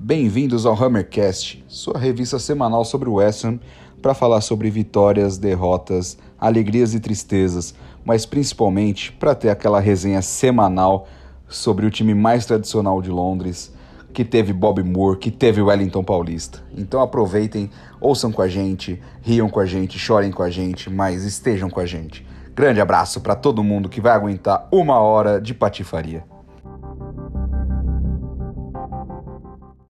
Bem-vindos ao Hammercast, sua revista semanal sobre o West Ham, para falar sobre vitórias, derrotas, alegrias e tristezas, mas principalmente para ter aquela resenha semanal sobre o time mais tradicional de Londres, que teve Bob Moore, que teve Wellington Paulista. Então aproveitem, ouçam com a gente, riam com a gente, chorem com a gente, mas estejam com a gente. Grande abraço para todo mundo que vai aguentar uma hora de patifaria.